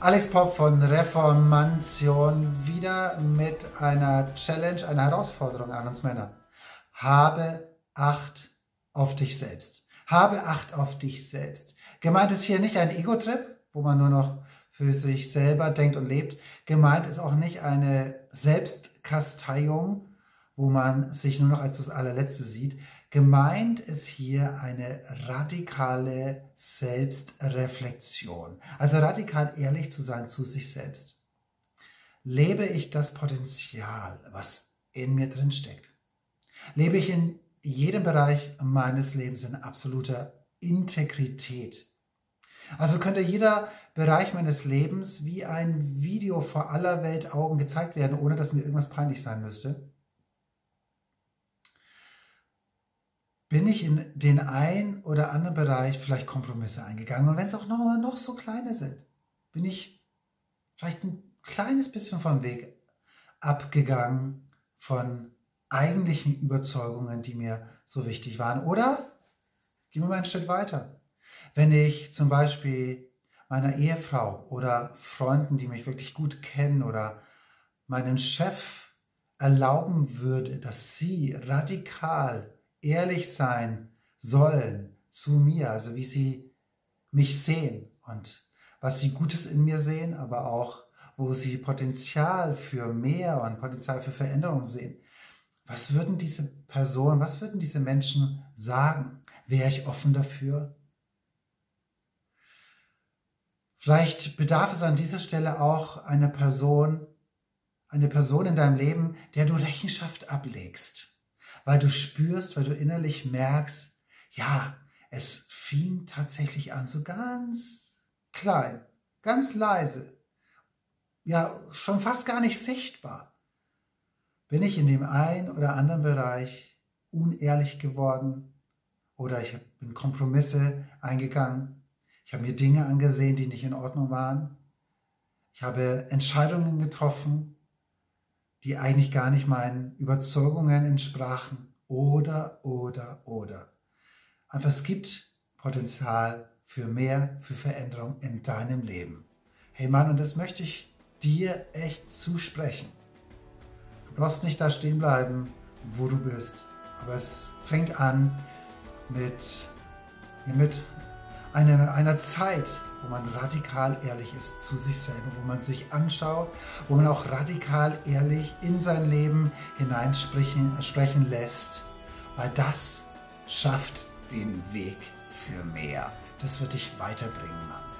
Alex Pop von Reformation wieder mit einer Challenge, einer Herausforderung an uns Männer. Habe Acht auf dich selbst. Habe Acht auf dich selbst. Gemeint ist hier nicht ein Ego-Trip, wo man nur noch für sich selber denkt und lebt. Gemeint ist auch nicht eine Selbstkasteiung, wo man sich nur noch als das allerletzte sieht. Gemeint ist hier eine radikale Selbstreflexion. Also radikal ehrlich zu sein zu sich selbst. Lebe ich das Potenzial, was in mir drin steckt? Lebe ich in jedem Bereich meines Lebens in absoluter Integrität? Also könnte jeder Bereich meines Lebens wie ein Video vor aller Welt Augen gezeigt werden, ohne dass mir irgendwas peinlich sein müsste. Bin ich in den einen oder anderen Bereich vielleicht Kompromisse eingegangen. Und wenn es auch noch, noch so kleine sind, bin ich vielleicht ein kleines bisschen vom Weg abgegangen von eigentlichen Überzeugungen, die mir so wichtig waren. Oder gehen wir mal einen Schritt weiter. Wenn ich zum Beispiel meiner Ehefrau oder Freunden, die mich wirklich gut kennen oder meinem Chef erlauben würde, dass sie radikal ehrlich sein sollen zu mir, also wie sie mich sehen und was sie Gutes in mir sehen, aber auch wo sie Potenzial für mehr und Potenzial für Veränderung sehen. Was würden diese Personen, was würden diese Menschen sagen? Wäre ich offen dafür? Vielleicht bedarf es an dieser Stelle auch einer Person, eine Person in deinem Leben, der du Rechenschaft ablegst weil du spürst, weil du innerlich merkst, ja, es fing tatsächlich an, so ganz klein, ganz leise, ja, schon fast gar nicht sichtbar. Bin ich in dem einen oder anderen Bereich unehrlich geworden oder ich bin Kompromisse eingegangen. Ich habe mir Dinge angesehen, die nicht in Ordnung waren. Ich habe Entscheidungen getroffen, die eigentlich gar nicht meinen Überzeugungen entsprachen. Oder, oder, oder. Einfach es gibt Potenzial für mehr, für Veränderung in deinem Leben. Hey Mann, und das möchte ich dir echt zusprechen. Du brauchst nicht da stehen bleiben, wo du bist. Aber es fängt an mit, mit einer, einer Zeit, wo man radikal ehrlich ist zu sich selber, wo man sich anschaut, wo man auch radikal ehrlich in sein Leben hineinsprechen sprechen lässt, weil das schafft den Weg für mehr. Das wird dich weiterbringen, Mann.